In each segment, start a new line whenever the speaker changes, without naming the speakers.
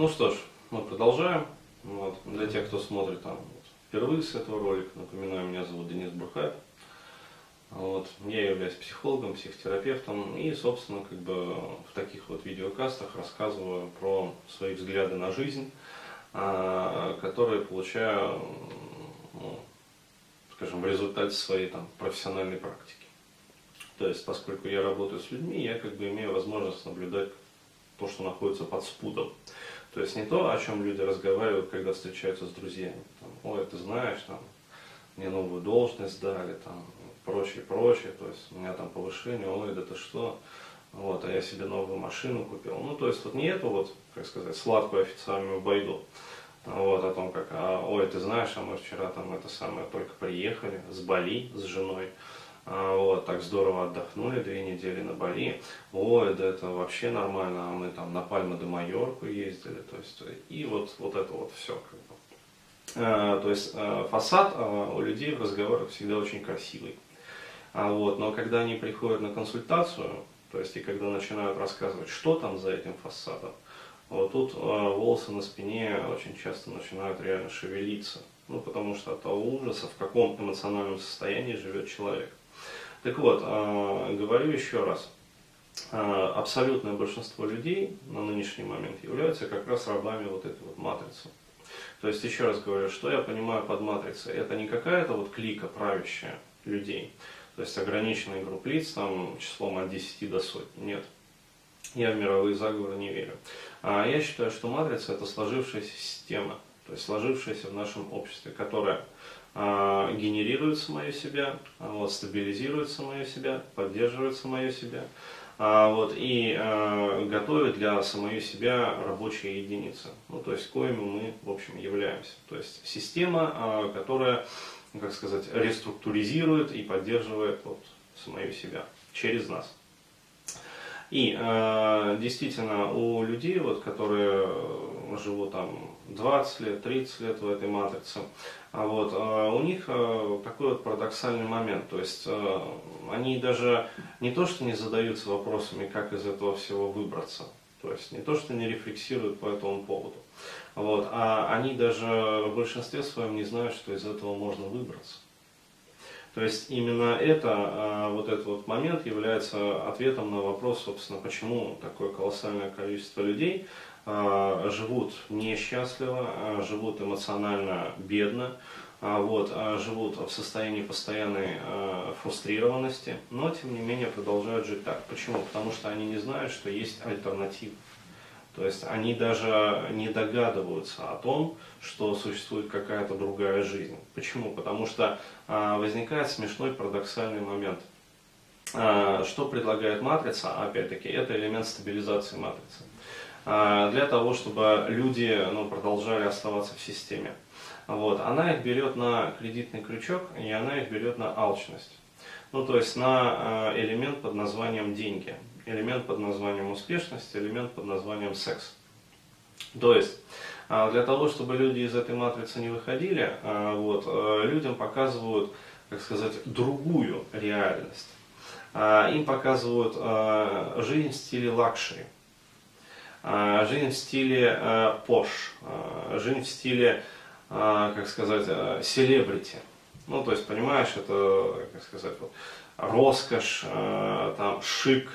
Ну что ж, мы продолжаем. Вот. Для тех, кто смотрит там вот, впервые с этого ролика, напоминаю, меня зовут Денис Бурхаев. Вот. Я являюсь психологом, психотерапевтом и, собственно, как бы в таких вот видеокастах рассказываю про свои взгляды на жизнь, а, которые получаю, ну, скажем, в результате своей там, профессиональной практики. То есть, поскольку я работаю с людьми, я как бы имею возможность наблюдать то, что находится под спудом. То есть не то, о чем люди разговаривают, когда встречаются с друзьями. Там, Ой, ты знаешь, там, мне новую должность дали, там, прочее, прочее. То есть у меня там повышение, ой, да ты что, вот, а я себе новую машину купил. Ну, то есть вот не эту вот, как сказать, сладкую официальную байду, вот, о том, как, а, ой, ты знаешь, а мы вчера там это самое только приехали с Бали, с женой, а, вот, так здорово отдохнули две недели на Бали. Ой, да это вообще нормально, а мы там на Пальма де Майорку ездили, то есть, и вот, вот это вот все. А, то есть а, фасад а, у людей в разговорах всегда очень красивый. А, вот, но когда они приходят на консультацию, то есть и когда начинают рассказывать, что там за этим фасадом, вот тут а, волосы на спине очень часто начинают реально шевелиться. Ну, потому что от того ужаса, в каком эмоциональном состоянии живет человек. Так вот, а, говорю еще раз, а, абсолютное большинство людей на нынешний момент являются как раз рабами вот этой вот матрицы. То есть, еще раз говорю, что я понимаю под матрицей? Это не какая-то вот клика правящая людей, то есть ограниченный групп лиц там числом от 10 до сотни. Нет. Я в мировые заговоры не верю. А я считаю, что матрица это сложившаяся система, то есть сложившаяся в нашем обществе, которая генерирует самое себя, а, вот, стабилизирует самое себя, поддерживает самое себя, а, вот, и готовит для самой себя рабочие единицы, ну, то есть коими мы, в общем, являемся. То есть система, которая, как сказать, реструктуризирует и поддерживает вот, самое себя через нас. И э, действительно у людей, вот, которые живут там 20 лет, 30 лет в этой матрице, а вот, э, у них э, такой вот парадоксальный момент. То есть э, они даже не то, что не задаются вопросами, как из этого всего выбраться, то есть не то, что не рефлексируют по этому поводу, вот, а они даже в большинстве своем не знают, что из этого можно выбраться. То есть именно это, а, вот этот вот момент является ответом на вопрос, собственно, почему такое колоссальное количество людей а, живут несчастливо, а, живут эмоционально бедно, вот, живут в состоянии постоянной фрустрированности, но тем не менее продолжают жить так. Почему? Потому что они не знают, что есть альтернатива. То есть они даже не догадываются о том, что существует какая-то другая жизнь. Почему? Потому что а, возникает смешной парадоксальный момент. А, что предлагает матрица? Опять-таки, это элемент стабилизации матрицы. А, для того, чтобы люди ну, продолжали оставаться в системе. Вот. Она их берет на кредитный крючок, и она их берет на алчность. Ну, то есть на элемент под названием деньги элемент под названием успешность, элемент под названием секс. То есть, а, для того, чтобы люди из этой матрицы не выходили, а, вот, а, людям показывают, как сказать, другую реальность. Им показывают жизнь в стиле luxury, жизнь в стиле posh, жизнь в стиле, как сказать, celebrity. Ну, то есть, понимаешь, это, как сказать, вот, роскошь, там, шик,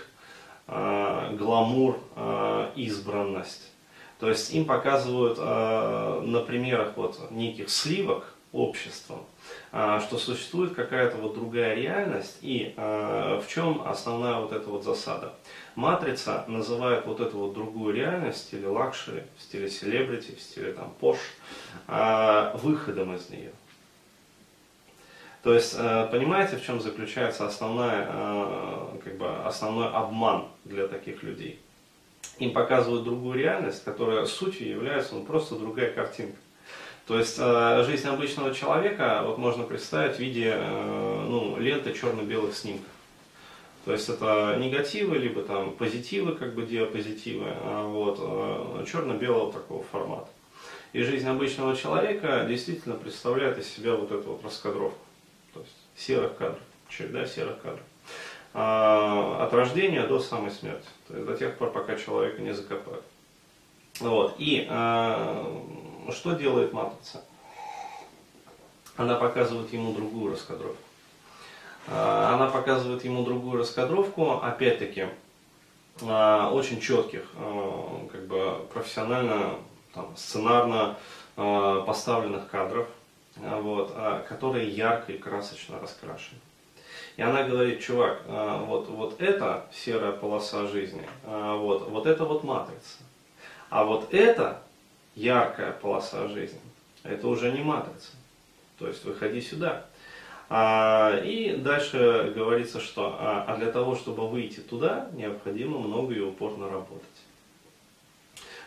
Э, гламур, э, избранность. То есть им показывают э, на примерах вот неких сливок обществом, что существует какая-то вот другая реальность и в чем основная вот эта вот засада. Матрица называет вот эту вот другую реальность в стиле luxury, в стиле celebrity, в стиле там posh, выходом из нее. То есть, э, понимаете, в чем заключается основная, э, как бы, основной обман для таких людей? Им показывают другую реальность, которая сутью является ну, просто другая картинка. То есть э, жизнь обычного человека вот можно представить в виде ну, ленты черно-белых снимков. То есть это негативы, либо там позитивы, как бы диапозитивы, а вот, черно-белого такого формата. И жизнь обычного человека действительно представляет из себя вот эту вот раскадровку серых кадров, череда серых кадров. А, от рождения до самой смерти, то есть до тех пор, пока человека не закопают. Вот. И э, что делает матрица? Она показывает ему другую раскадровку. Э, она показывает ему другую раскадровку, опять-таки, очень четких, как бы профессионально, там, сценарно поставленных кадров, вот, э, которые ярко и красочно раскрашены. И она говорит, чувак, э, вот, вот это серая полоса жизни, вот, вот это вот матрица. А вот это яркая полоса жизни, это уже не матрица. То есть выходи сюда. А, и дальше говорится, что а, а для того, чтобы выйти туда, необходимо много и упорно работать.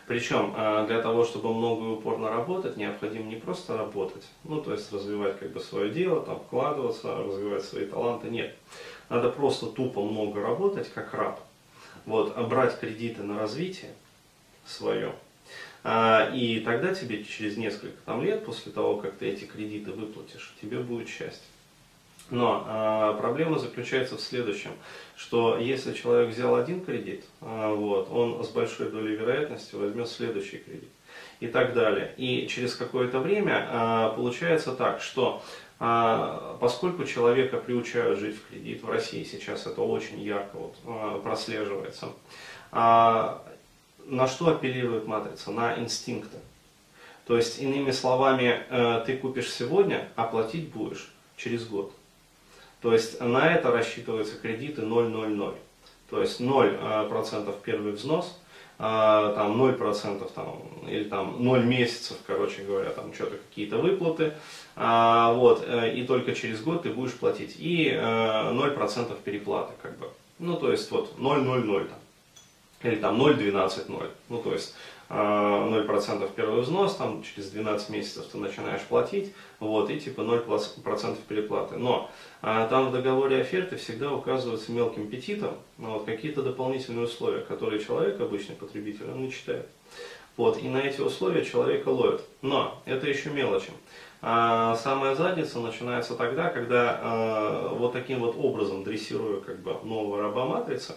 Причем а, для того, чтобы много и упорно работать, необходимо не просто работать, ну то есть развивать как бы свое дело, там вкладываться, развивать свои таланты, нет. Надо просто тупо много работать, как раб. Вот, брать кредиты на развитие свое. А, и тогда тебе через несколько там, лет, после того, как ты эти кредиты выплатишь, тебе будет счастье. Но а, проблема заключается в следующем, что если человек взял один кредит, а, вот, он с большой долей вероятности возьмет следующий кредит и так далее. И через какое-то время а, получается так, что а, поскольку человека приучают жить в кредит, в России сейчас это очень ярко вот, а, прослеживается, а, на что апеллирует матрица? На инстинкты. То есть, иными словами, э, ты купишь сегодня, а платить будешь через год. То есть на это рассчитываются кредиты 0,00. То есть 0% первый взнос, а, там 0% там, или там 0 месяцев, короче говоря, там что-то какие-то выплаты, а, вот, э, и только через год ты будешь платить, и 0% э, переплаты, как бы, ну, то есть вот 0,00 там, или там 0,12,0, ну, то есть 0% первый взнос, там через 12 месяцев ты начинаешь платить, вот, и типа 0% переплаты. Но а, там в договоре оферты всегда указываются мелким петитом вот, какие-то дополнительные условия, которые человек, обычный потребитель, он не читает. Вот, и на эти условия человека ловят. Но это еще мелочи. А самая задница начинается тогда, когда а, вот таким вот образом, дрессируя как бы нового раба матрицы,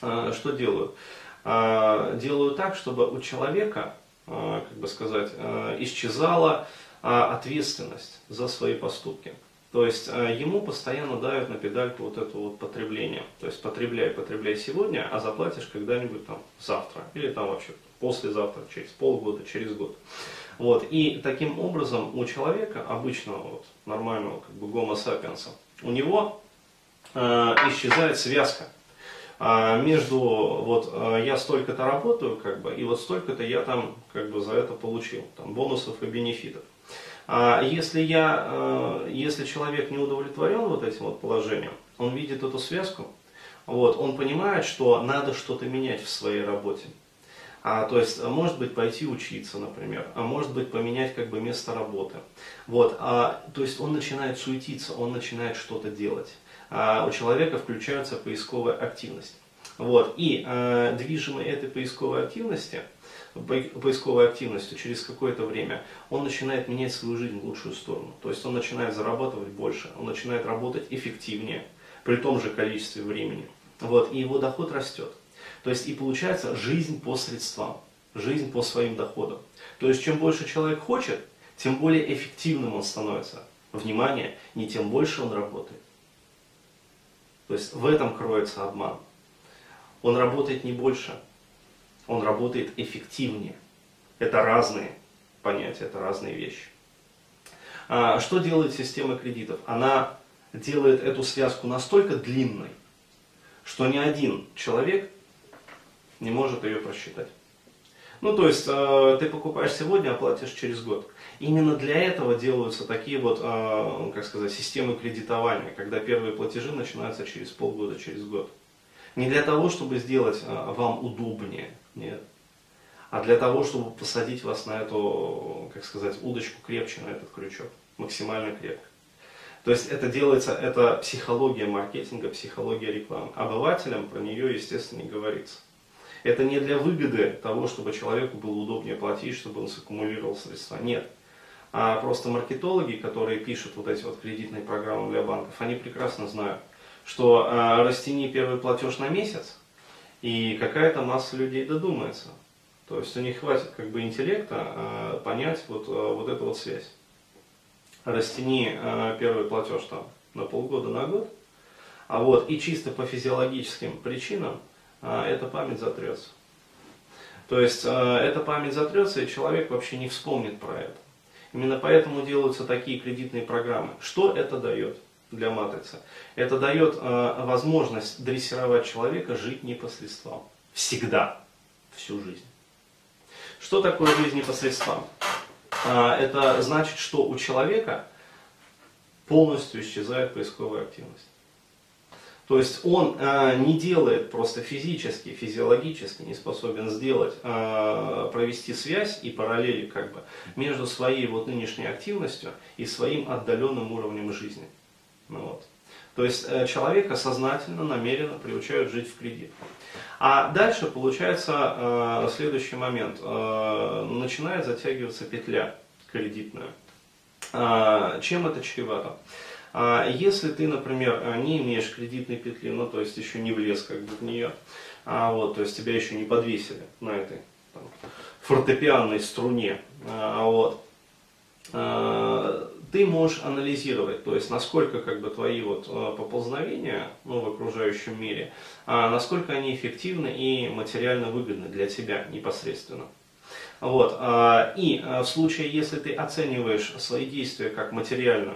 а, что делают? А, делаю так, чтобы у человека, а, как бы сказать, а, исчезала ответственность за свои поступки. То есть ему постоянно дают на педальку вот это вот потребление. То есть потребляй, потребляй сегодня, а заплатишь когда-нибудь там завтра. Или там вообще послезавтра, через полгода, через год. Вот. И таким образом у человека, обычного, вот, нормального как бы гомо сапиенса, у него э, исчезает связка между вот а, я столько-то работаю, как бы, и вот столько-то я там как бы за это получил, там бонусов и бенефитов. А если я, а, если человек не удовлетворен вот этим вот положением, он видит эту связку, вот, он понимает, что надо что-то менять в своей работе. А, то есть, может быть, пойти учиться, например, а может быть, поменять как бы место работы. Вот, а, то есть, он начинает суетиться, он начинает что-то делать а у человека включается поисковая активность. Вот. И э, движимый этой поисковой активности, поисковой активностью через какое-то время, он начинает менять свою жизнь в лучшую сторону. То есть он начинает зарабатывать больше, он начинает работать эффективнее, при том же количестве времени. Вот. И его доход растет. То есть и получается жизнь по средствам, жизнь по своим доходам. То есть чем больше человек хочет, тем более эффективным он становится. Внимание, не тем больше он работает, то есть в этом кроется обман. Он работает не больше, он работает эффективнее. Это разные понятия, это разные вещи. А что делает система кредитов? Она делает эту связку настолько длинной, что ни один человек не может ее просчитать. Ну, то есть, э, ты покупаешь сегодня, оплатишь через год. Именно для этого делаются такие вот, э, как сказать, системы кредитования, когда первые платежи начинаются через полгода, через год. Не для того, чтобы сделать э, вам удобнее, нет. А для того, чтобы посадить вас на эту, как сказать, удочку крепче, на этот крючок, максимально крепко. То есть это делается, это психология маркетинга, психология рекламы. Обывателям про нее, естественно, не говорится. Это не для выгоды того, чтобы человеку было удобнее платить, чтобы он саккумулировал средства. Нет. А просто маркетологи, которые пишут вот эти вот кредитные программы для банков, они прекрасно знают, что э, растяни первый платеж на месяц, и какая-то масса людей додумается. То есть у них хватит как бы интеллекта э, понять вот, э, вот эту вот связь. Растяни э, первый платеж там на полгода, на год, а вот и чисто по физиологическим причинам эта память затрется. То есть э, эта память затрется, и человек вообще не вспомнит про это. Именно поэтому делаются такие кредитные программы. Что это дает для матрицы? Это дает э, возможность дрессировать человека жить не по средствам. Всегда. Всю жизнь. Что такое жизнь не по средствам? Э, это значит, что у человека полностью исчезает поисковая активность. То есть он э, не делает просто физически, физиологически не способен сделать, э, провести связь и параллели как бы между своей вот нынешней активностью и своим отдаленным уровнем жизни. Ну, вот. То есть э, человека сознательно, намеренно приучают жить в кредит. А дальше получается э, следующий момент. Э, начинает затягиваться петля кредитная. Э, чем это чревато? А если ты, например, не имеешь кредитной петли, ну то есть еще не влез как бы в нее, а вот, то есть тебя еще не подвесили на этой там, фортепианной струне, а, вот, а, ты можешь анализировать, то есть насколько как бы твои вот а, поползновения ну, в окружающем мире, насколько они эффективны и материально выгодны для тебя непосредственно. Вот. И в случае, если ты оцениваешь свои действия как материально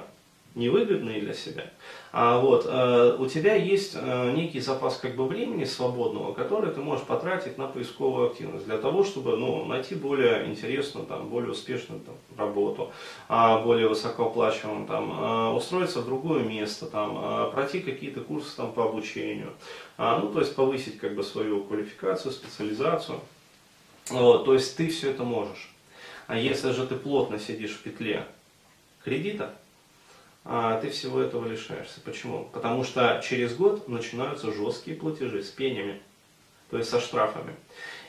невыгодные для себя, а вот э, у тебя есть э, некий запас как бы времени свободного, который ты можешь потратить на поисковую активность для того, чтобы ну, найти более интересную, там, более успешную там, работу, э, более высокооплачиваемую, там, э, устроиться в другое место, там, э, пройти какие-то курсы там, по обучению, э, ну, то есть повысить как бы свою квалификацию, специализацию. Вот, то есть ты все это можешь. А если же ты плотно сидишь в петле кредита, а ты всего этого лишаешься. Почему? Потому что через год начинаются жесткие платежи с пенями, то есть со штрафами.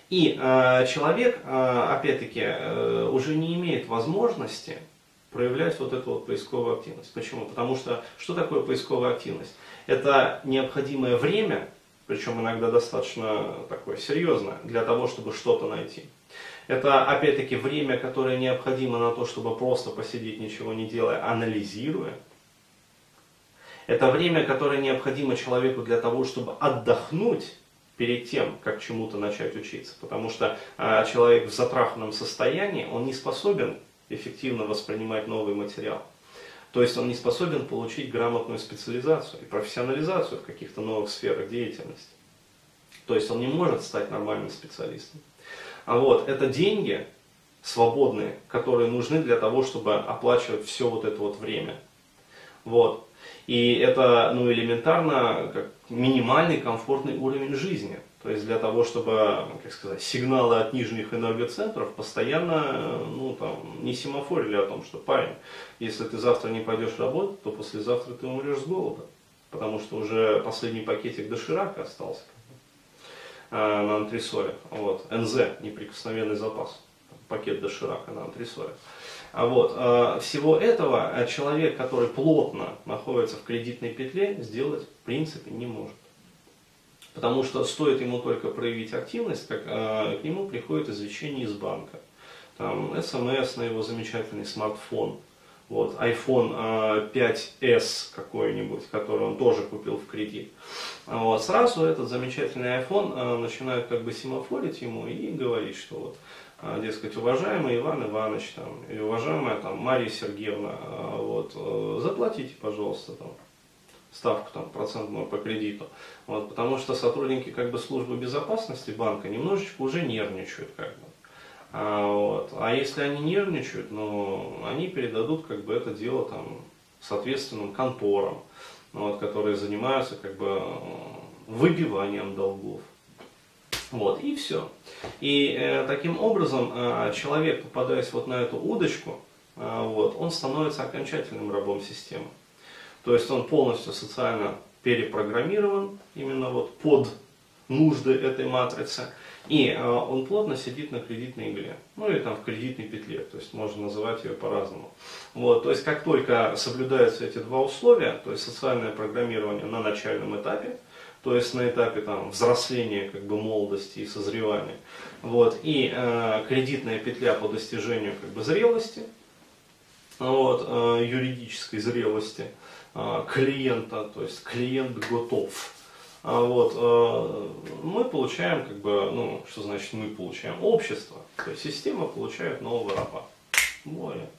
И э, человек, э, опять-таки, э, уже не имеет возможности проявлять вот эту вот поисковую активность. Почему? Потому что что такое поисковая активность? Это необходимое время, причем иногда достаточно такое серьезное, для того, чтобы что-то найти. Это, опять-таки, время, которое необходимо на то, чтобы просто посидеть, ничего не делая, анализируя. Это время, которое необходимо человеку для того, чтобы отдохнуть перед тем, как чему-то начать учиться. Потому что э, человек в затраханном состоянии, он не способен эффективно воспринимать новый материал. То есть он не способен получить грамотную специализацию и профессионализацию в каких-то новых сферах деятельности. То есть он не может стать нормальным специалистом. А вот, это деньги свободные, которые нужны для того, чтобы оплачивать все вот это вот время. Вот. И это ну, элементарно как минимальный комфортный уровень жизни. То есть для того, чтобы, как сказать, сигналы от нижних энергоцентров постоянно ну, там, не семафорили о том, что парень, если ты завтра не пойдешь работать, то послезавтра ты умрешь с голода. Потому что уже последний пакетик доширака остался э, на антресоле. Вот. НЗ, неприкосновенный запас. Пакет доширака на антресоле. А вот, э, всего этого э, человек, который плотно находится в кредитной петле, сделать принципе не может. Потому что стоит ему только проявить активность, как к нему приходит извещение из банка. Там смс на его замечательный смартфон, вот, iPhone 5s какой-нибудь, который он тоже купил в кредит. Вот, сразу этот замечательный iPhone начинает как бы семафорить ему и говорить, что вот, дескать, уважаемый Иван Иванович там, или уважаемая там, Мария Сергеевна, вот, э, заплатите, пожалуйста, там, ставку там, процентную по кредиту. Вот, потому что сотрудники как бы, службы безопасности банка немножечко уже нервничают. Как бы. А, вот. а если они нервничают, ну, они передадут как бы, это дело там, соответственным конторам, вот, которые занимаются как бы, выбиванием долгов. Вот, и все. И э, таким образом э, человек, попадаясь вот на эту удочку, э, вот, он становится окончательным рабом системы. То есть он полностью социально перепрограммирован именно вот под нужды этой матрицы. И э, он плотно сидит на кредитной игле, ну или там в кредитной петле, то есть можно называть ее по-разному. Вот, то есть как только соблюдаются эти два условия, то есть социальное программирование на начальном этапе, то есть на этапе там, взросления, как бы, молодости и созревания, вот, и э, кредитная петля по достижению как бы зрелости, вот, э, юридической зрелости э, клиента, то есть клиент готов. А вот, э, мы получаем, как бы, ну, что значит мы получаем? Общество, то есть система получает нового раба. Более.